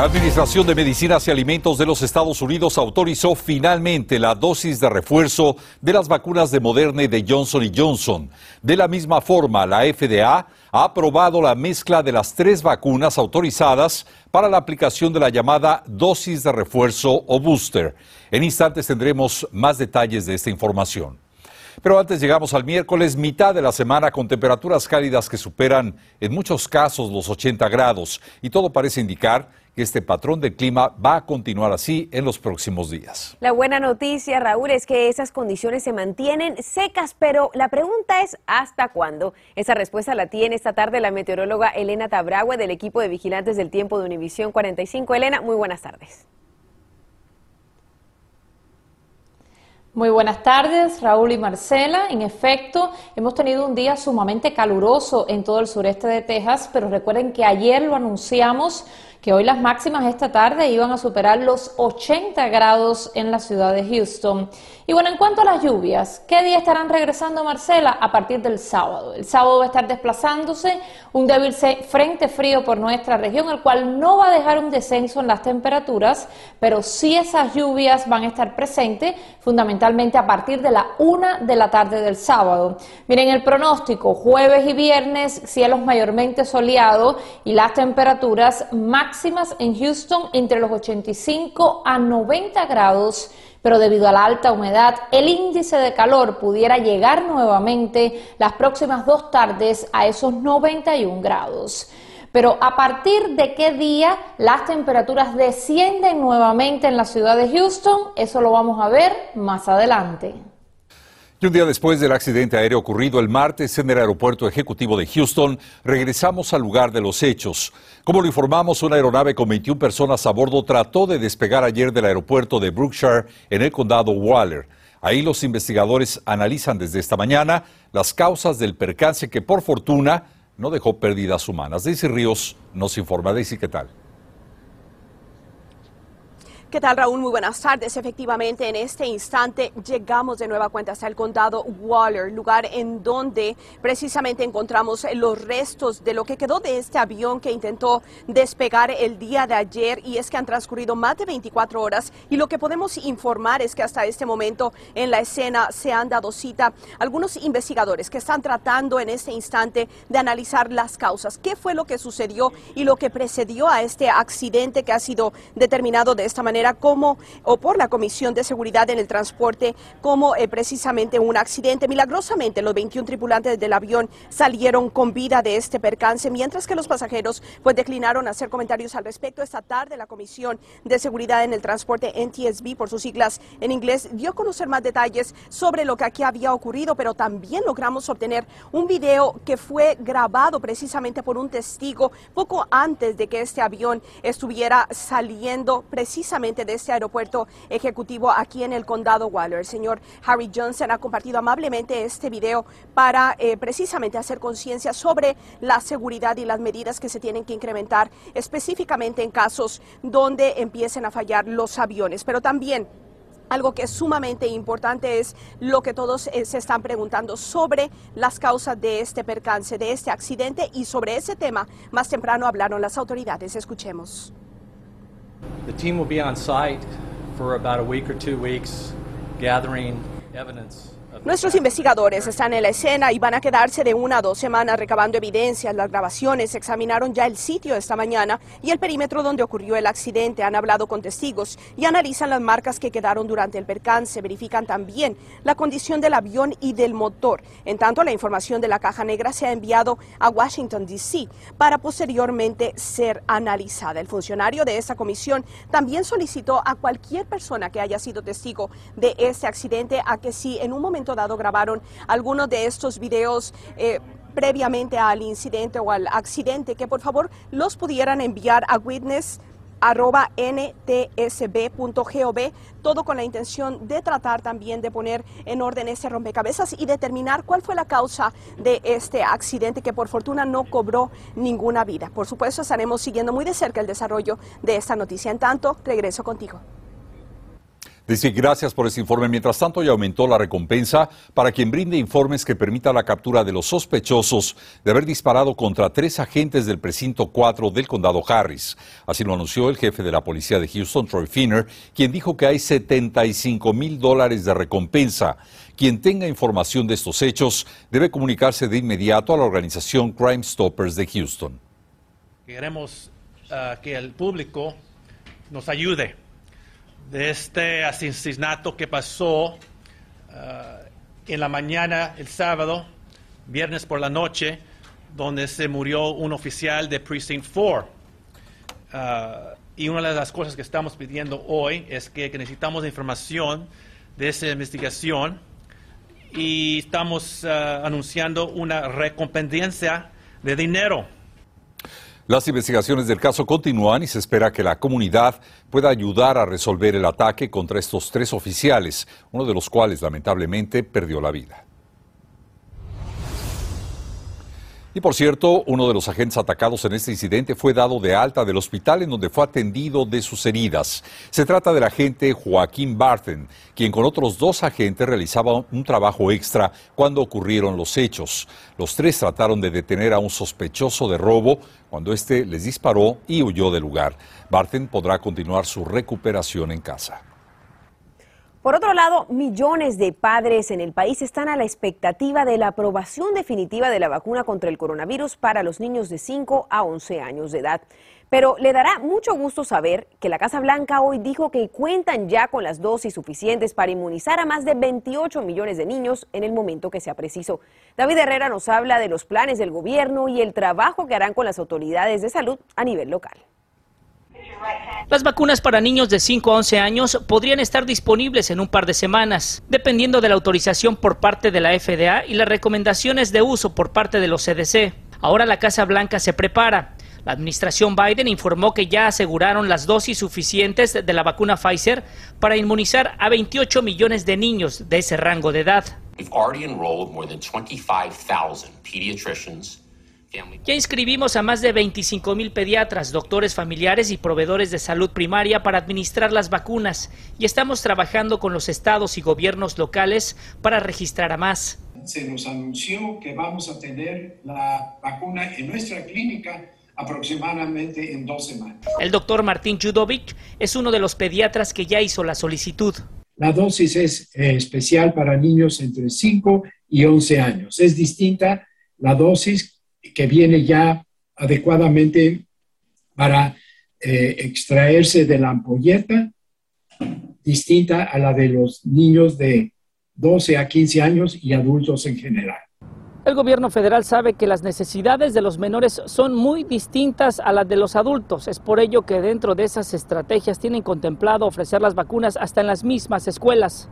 La Administración de Medicinas y Alimentos de los Estados Unidos autorizó finalmente la dosis de refuerzo de las vacunas de Moderna y de Johnson Johnson. De la misma forma, la FDA ha aprobado la mezcla de las tres vacunas autorizadas para la aplicación de la llamada dosis de refuerzo o booster. En instantes tendremos más detalles de esta información. Pero antes llegamos al miércoles, mitad de la semana, con temperaturas cálidas que superan en muchos casos los 80 grados. Y todo parece indicar que este patrón de clima va a continuar así en los próximos días. La buena noticia, Raúl, es que esas condiciones se mantienen secas, pero la pregunta es ¿hasta cuándo? Esa respuesta la tiene esta tarde la meteoróloga Elena Tabragua del equipo de vigilantes del tiempo de Univisión 45. Elena, muy buenas tardes. Muy buenas tardes, Raúl y Marcela. En efecto, hemos tenido un día sumamente caluroso en todo el sureste de Texas, pero recuerden que ayer lo anunciamos que hoy las máximas esta tarde iban a superar los 80 grados en la ciudad de Houston. Y bueno, en cuanto a las lluvias, ¿qué día estarán regresando, Marcela? A partir del sábado. El sábado va a estar desplazándose un débil frente frío por nuestra región, el cual no va a dejar un descenso en las temperaturas, pero sí esas lluvias van a estar presentes fundamentalmente a partir de la una de la tarde del sábado. Miren el pronóstico, jueves y viernes, cielos mayormente soleados y las temperaturas máximas máximas en Houston entre los 85 a 90 grados, pero debido a la alta humedad, el índice de calor pudiera llegar nuevamente las próximas dos tardes a esos 91 grados. Pero a partir de qué día las temperaturas descienden nuevamente en la ciudad de Houston, eso lo vamos a ver más adelante. Y un día después del accidente aéreo ocurrido el martes en el aeropuerto ejecutivo de Houston, regresamos al lugar de los hechos. Como lo informamos, una aeronave con 21 personas a bordo trató de despegar ayer del aeropuerto de Brookshire en el condado Waller. Ahí los investigadores analizan desde esta mañana las causas del percance que por fortuna no dejó pérdidas humanas. Daisy Ríos nos informa. Daisy, ¿qué tal? ¿Qué tal, Raúl? Muy buenas tardes. Efectivamente, en este instante llegamos de nueva cuenta hasta el condado Waller, lugar en donde precisamente encontramos los restos de lo que quedó de este avión que intentó despegar el día de ayer. Y es que han transcurrido más de 24 horas y lo que podemos informar es que hasta este momento en la escena se han dado cita algunos investigadores que están tratando en este instante de analizar las causas. ¿Qué fue lo que sucedió y lo que precedió a este accidente que ha sido determinado de esta manera? Como, o por la Comisión de Seguridad en el Transporte, como eh, precisamente un accidente. Milagrosamente, los 21 tripulantes del avión salieron con vida de este percance, mientras que los pasajeros pues declinaron hacer comentarios al respecto. Esta tarde, la Comisión de Seguridad en el Transporte, NTSB, por sus siglas en inglés, dio a conocer más detalles sobre lo que aquí había ocurrido, pero también logramos obtener un video que fue grabado precisamente por un testigo poco antes de que este avión estuviera saliendo precisamente de este aeropuerto ejecutivo aquí en el condado Waller. El señor Harry Johnson ha compartido amablemente este video para eh, precisamente hacer conciencia sobre la seguridad y las medidas que se tienen que incrementar específicamente en casos donde empiecen a fallar los aviones, pero también algo que es sumamente importante es lo que todos eh, se están preguntando sobre las causas de este percance, de este accidente y sobre ese tema más temprano hablaron las autoridades. Escuchemos. The team will be on site for about a week or two weeks gathering evidence Nuestros investigadores están en la escena y van a quedarse de una a dos semanas recabando evidencias. Las grabaciones examinaron ya el sitio esta mañana y el perímetro donde ocurrió el accidente. Han hablado con testigos y analizan las marcas que quedaron durante el percance. Verifican también la condición del avión y del motor. En tanto, la información de la caja negra se ha enviado a Washington, D.C. para posteriormente ser analizada. El funcionario de esta comisión también solicitó a cualquier persona que haya sido testigo de este accidente a que si en un momento dado grabaron algunos de estos videos. Eh, previamente al incidente o al accidente, que por favor los pudieran enviar a witness arroba todo con la intención de tratar también de poner en orden este rompecabezas y determinar cuál fue la causa de este accidente que por fortuna no cobró ninguna vida. Por supuesto, estaremos siguiendo muy de cerca el desarrollo de esta noticia. En tanto, regreso contigo. Dice, gracias por este informe. Mientras tanto, ya aumentó la recompensa para quien brinde informes que permita la captura de los sospechosos de haber disparado contra tres agentes del precinto 4 del condado Harris. Así lo anunció el jefe de la policía de Houston, Troy Finner, quien dijo que hay 75 mil dólares de recompensa. Quien tenga información de estos hechos debe comunicarse de inmediato a la organización Crime Stoppers de Houston. Queremos uh, que el público nos ayude de este asesinato que pasó uh, en la mañana el sábado, viernes por la noche, donde se murió un oficial de Precinct 4. Uh, y una de las cosas que estamos pidiendo hoy es que, necesitamos información de esa investigación y estamos uh, anunciando una recompensa de dinero las investigaciones del caso continúan y se espera que la comunidad pueda ayudar a resolver el ataque contra estos tres oficiales, uno de los cuales lamentablemente perdió la vida. Y por cierto, uno de los agentes atacados en este incidente fue dado de alta del hospital en donde fue atendido de sus heridas. Se trata del agente Joaquín Barton, quien con otros dos agentes realizaba un trabajo extra cuando ocurrieron los hechos. Los tres trataron de detener a un sospechoso de robo cuando éste les disparó y huyó del lugar. Barton podrá continuar su recuperación en casa. Por otro lado, millones de padres en el país están a la expectativa de la aprobación definitiva de la vacuna contra el coronavirus para los niños de 5 a 11 años de edad. Pero le dará mucho gusto saber que la Casa Blanca hoy dijo que cuentan ya con las dosis suficientes para inmunizar a más de 28 millones de niños en el momento que sea preciso. David Herrera nos habla de los planes del gobierno y el trabajo que harán con las autoridades de salud a nivel local. Las vacunas para niños de 5 a 11 años podrían estar disponibles en un par de semanas, dependiendo de la autorización por parte de la FDA y las recomendaciones de uso por parte de los CDC. Ahora la Casa Blanca se prepara. La administración Biden informó que ya aseguraron las dosis suficientes de la vacuna Pfizer para inmunizar a 28 millones de niños de ese rango de edad. Ya inscribimos a más de 25 mil pediatras, doctores familiares y proveedores de salud primaria para administrar las vacunas y estamos trabajando con los estados y gobiernos locales para registrar a más. Se nos anunció que vamos a tener la vacuna en nuestra clínica aproximadamente en dos semanas. El doctor Martín Judovic es uno de los pediatras que ya hizo la solicitud. La dosis es eh, especial para niños entre 5 y 11 años. Es distinta la dosis que viene ya adecuadamente para eh, extraerse de la ampolleta, distinta a la de los niños de 12 a 15 años y adultos en general. El gobierno federal sabe que las necesidades de los menores son muy distintas a las de los adultos. Es por ello que dentro de esas estrategias tienen contemplado ofrecer las vacunas hasta en las mismas escuelas.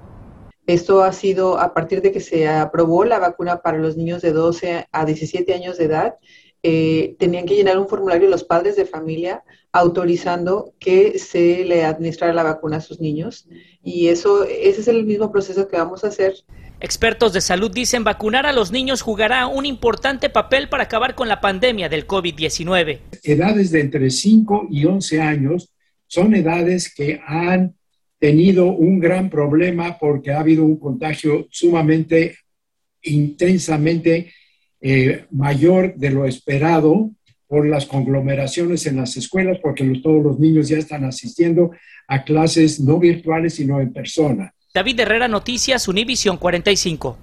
Esto ha sido a partir de que se aprobó la vacuna para los niños de 12 a 17 años de edad. Eh, tenían que llenar un formulario los padres de familia autorizando que se le administrara la vacuna a sus niños. Y eso, ese es el mismo proceso que vamos a hacer. Expertos de salud dicen vacunar a los niños jugará un importante papel para acabar con la pandemia del COVID-19. Edades de entre 5 y 11 años son edades que han tenido un gran problema porque ha habido un contagio sumamente intensamente eh, mayor de lo esperado por las conglomeraciones en las escuelas, porque todos los niños ya están asistiendo a clases no virtuales, sino en persona. David Herrera, Noticias, Univisión 45.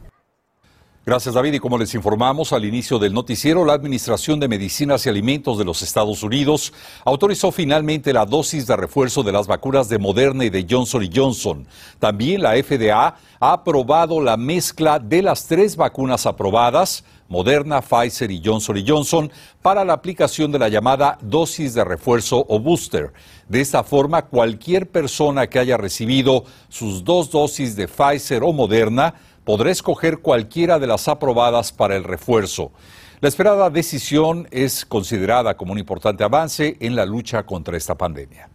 Gracias David y como les informamos al inicio del noticiero, la Administración de Medicinas y Alimentos de los Estados Unidos autorizó finalmente la dosis de refuerzo de las vacunas de Moderna y de Johnson Johnson. También la FDA ha aprobado la mezcla de las tres vacunas aprobadas, Moderna, Pfizer y Johnson Johnson, para la aplicación de la llamada dosis de refuerzo o booster. De esta forma, cualquier persona que haya recibido sus dos dosis de Pfizer o Moderna podrá escoger cualquiera de las aprobadas para el refuerzo. La esperada decisión es considerada como un importante avance en la lucha contra esta pandemia.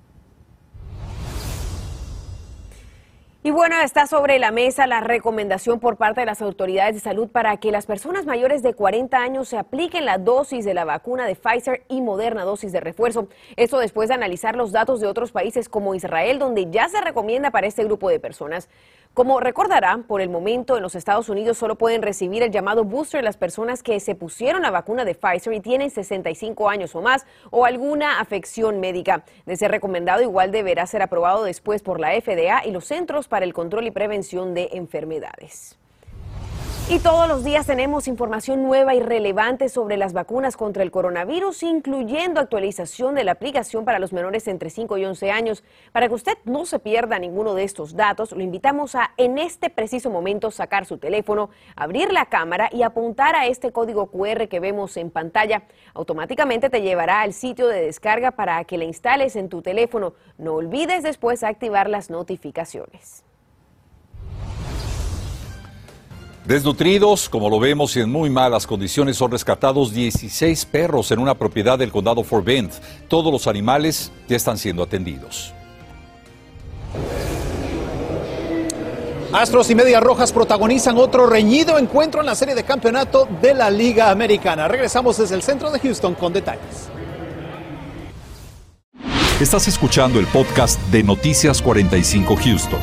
Y bueno, está sobre la mesa la recomendación por parte de las autoridades de salud para que las personas mayores de 40 años se apliquen la dosis de la vacuna de Pfizer y Moderna dosis de refuerzo. Esto después de analizar los datos de otros países como Israel, donde ya se recomienda para este grupo de personas. Como recordarán, por el momento en los Estados Unidos solo pueden recibir el llamado booster las personas que se pusieron la vacuna de Pfizer y tienen 65 años o más o alguna afección médica. De ser recomendado, igual deberá ser aprobado después por la FDA y los Centros para el Control y Prevención de Enfermedades. Y todos los días tenemos información nueva y relevante sobre las vacunas contra el coronavirus, incluyendo actualización de la aplicación para los menores entre 5 y 11 años. Para que usted no se pierda ninguno de estos datos, lo invitamos a en este preciso momento sacar su teléfono, abrir la cámara y apuntar a este código QR que vemos en pantalla. Automáticamente te llevará al sitio de descarga para que le instales en tu teléfono. No olvides después activar las notificaciones. Desnutridos, como lo vemos y en muy malas condiciones, son rescatados 16 perros en una propiedad del condado Fort Bend. Todos los animales ya están siendo atendidos. Astros y Medias Rojas protagonizan otro reñido encuentro en la serie de campeonato de la Liga Americana. Regresamos desde el centro de Houston con detalles. Estás escuchando el podcast de Noticias 45 Houston.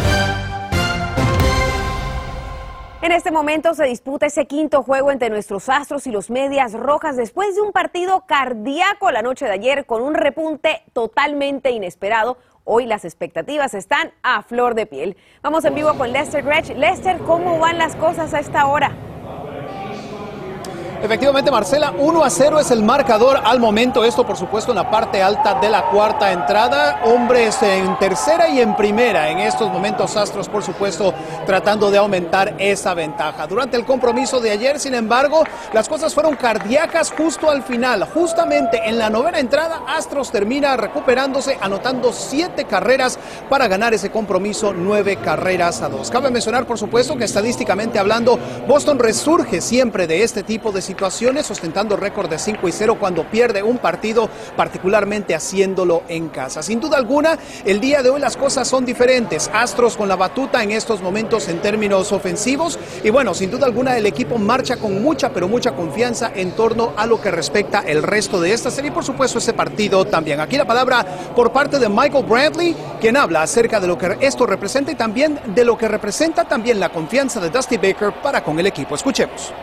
En este momento se disputa ese quinto juego entre nuestros Astros y los Medias Rojas después de un partido cardíaco la noche de ayer con un repunte totalmente inesperado. Hoy las expectativas están a flor de piel. Vamos en vivo con Lester Gretsch. Lester, ¿cómo van las cosas a esta hora? Efectivamente, Marcela, 1 a 0 es el marcador al momento. Esto, por supuesto, en la parte alta de la cuarta entrada. Hombres en tercera y en primera. En estos momentos, Astros, por supuesto, tratando de aumentar esa ventaja. Durante el compromiso de ayer, sin embargo, las cosas fueron cardíacas justo al final. Justamente en la novena entrada, Astros termina recuperándose, anotando siete carreras para ganar ese compromiso, nueve carreras a dos. Cabe mencionar, por supuesto, que estadísticamente hablando, Boston resurge siempre de este tipo de situaciones, ostentando récord de 5 y 0 cuando pierde un partido, particularmente haciéndolo en casa. Sin duda alguna, el día de hoy las cosas son diferentes. Astros con la batuta en estos momentos en términos ofensivos y bueno, sin duda alguna el equipo marcha con mucha, pero mucha confianza en torno a lo que respecta el resto de esta serie y por supuesto ese partido también. Aquí la palabra por parte de Michael Bradley, quien habla acerca de lo que esto representa y también de lo que representa también la confianza de Dusty Baker para con el equipo. Escuchemos.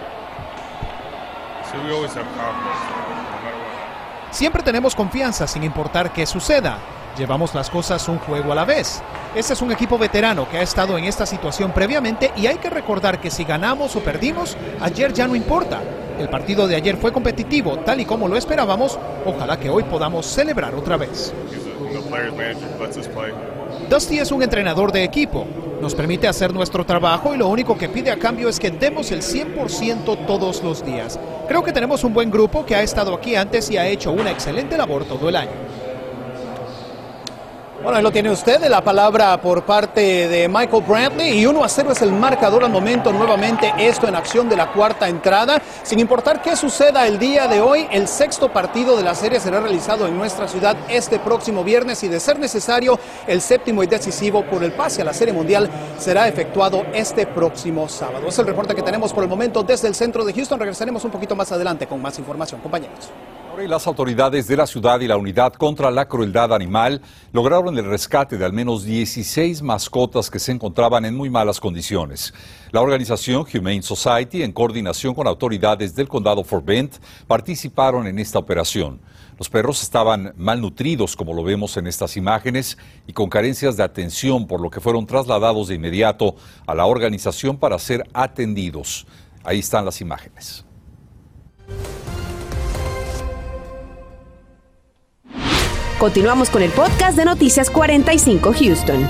Siempre tenemos confianza sin importar qué suceda. Llevamos las cosas un juego a la vez. Este es un equipo veterano que ha estado en esta situación previamente y hay que recordar que si ganamos o perdimos, ayer ya no importa. El partido de ayer fue competitivo, tal y como lo esperábamos. Ojalá que hoy podamos celebrar otra vez. Dusty es un entrenador de equipo. Nos permite hacer nuestro trabajo y lo único que pide a cambio es que demos el 100% todos los días. Creo que tenemos un buen grupo que ha estado aquí antes y ha hecho una excelente labor todo el año. Bueno, ahí lo tiene usted, la palabra por parte de Michael Brantley y 1 a 0 es el marcador al momento, nuevamente esto en acción de la cuarta entrada. Sin importar qué suceda el día de hoy, el sexto partido de la serie será realizado en nuestra ciudad este próximo viernes y de ser necesario, el séptimo y decisivo por el pase a la serie mundial será efectuado este próximo sábado. Es el reporte que tenemos por el momento desde el centro de Houston. Regresaremos un poquito más adelante con más información, compañeros. Las autoridades de la ciudad y la unidad contra la crueldad animal lograron el rescate de al menos 16 mascotas que se encontraban en muy malas condiciones. La organización Humane Society, en coordinación con autoridades del condado Fort Bend, participaron en esta operación. Los perros estaban malnutridos, como lo vemos en estas imágenes, y con carencias de atención, por lo que fueron trasladados de inmediato a la organización para ser atendidos. Ahí están las imágenes. Continuamos con el podcast de Noticias 45 Houston.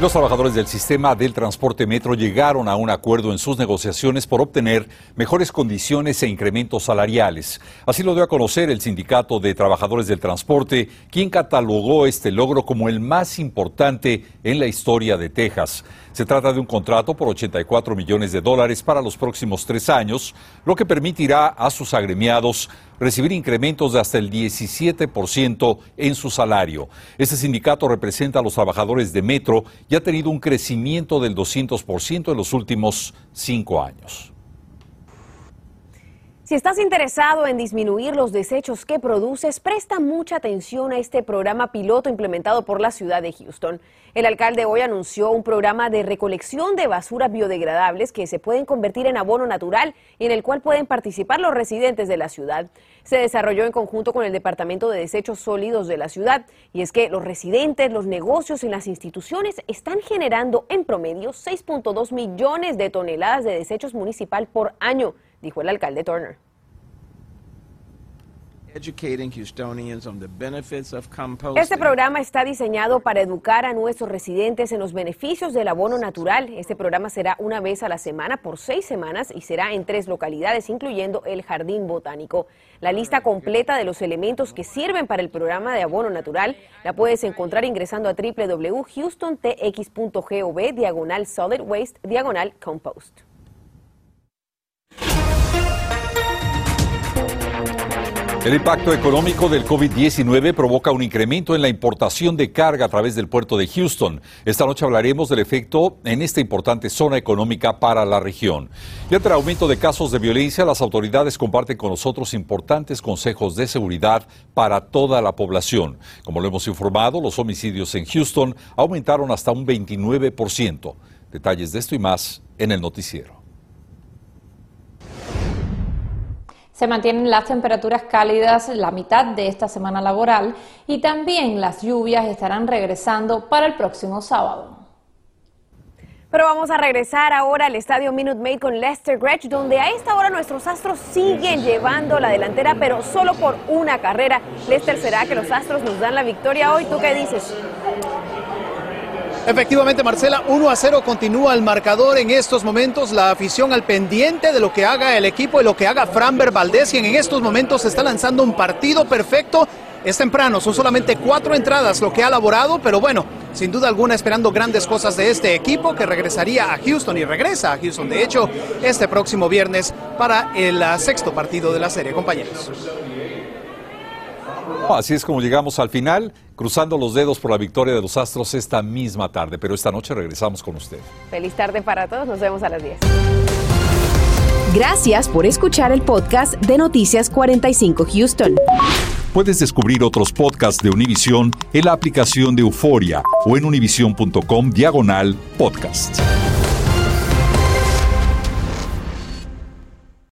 Los trabajadores del sistema del transporte metro llegaron a un acuerdo en sus negociaciones por obtener mejores condiciones e incrementos salariales. Así lo dio a conocer el Sindicato de Trabajadores del Transporte, quien catalogó este logro como el más importante en la historia de Texas. Se trata de un contrato por 84 millones de dólares para los próximos tres años, lo que permitirá a sus agremiados recibir incrementos de hasta el 17% en su salario. Este sindicato representa a los trabajadores de Metro y ha tenido un crecimiento del 200% en los últimos cinco años. Si estás interesado en disminuir los desechos que produces, presta mucha atención a este programa piloto implementado por la ciudad de Houston. El alcalde hoy anunció un programa de recolección de basuras biodegradables que se pueden convertir en abono natural y en el cual pueden participar los residentes de la ciudad. Se desarrolló en conjunto con el Departamento de Desechos Sólidos de la ciudad y es que los residentes, los negocios y las instituciones están generando en promedio 6.2 millones de toneladas de desechos municipal por año dijo el alcalde Turner. Este programa está diseñado para educar a nuestros residentes en los beneficios del abono natural. Este programa será una vez a la semana por seis semanas y será en tres localidades, incluyendo el Jardín Botánico. La lista completa de los elementos que sirven para el programa de abono natural la puedes encontrar ingresando a www.houstontx.gov diagonal solid waste diagonal compost. El impacto económico del COVID-19 provoca un incremento en la importación de carga a través del puerto de Houston. Esta noche hablaremos del efecto en esta importante zona económica para la región. Y ante el aumento de casos de violencia, las autoridades comparten con nosotros importantes consejos de seguridad para toda la población. Como lo hemos informado, los homicidios en Houston aumentaron hasta un 29%. Detalles de esto y más en el noticiero. Se mantienen las temperaturas cálidas la mitad de esta semana laboral y también las lluvias estarán regresando para el próximo sábado. Pero vamos a regresar ahora al estadio Minute Maid con Lester Gretsch, donde a esta hora nuestros astros siguen llevando la delantera, pero solo por una carrera. Lester, ¿será que los astros nos dan la victoria hoy? ¿Tú qué dices? Efectivamente, Marcela, 1 a 0 continúa el marcador en estos momentos. La afición al pendiente de lo que haga el equipo y lo que haga Framber Valdés, quien en estos momentos está lanzando un partido perfecto. Es temprano, son solamente cuatro entradas lo que ha elaborado, pero bueno, sin duda alguna esperando grandes cosas de este equipo que regresaría a Houston y regresa a Houston, de hecho, este próximo viernes para el ah, sexto partido de la serie, compañeros. Así es como llegamos al final, cruzando los dedos por la victoria de los Astros esta misma tarde, pero esta noche regresamos con usted. Feliz tarde para todos, nos vemos a las 10. Gracias por escuchar el podcast de Noticias 45 Houston. Puedes descubrir otros podcasts de Univision en la aplicación de Euforia o en univision.com diagonal podcast.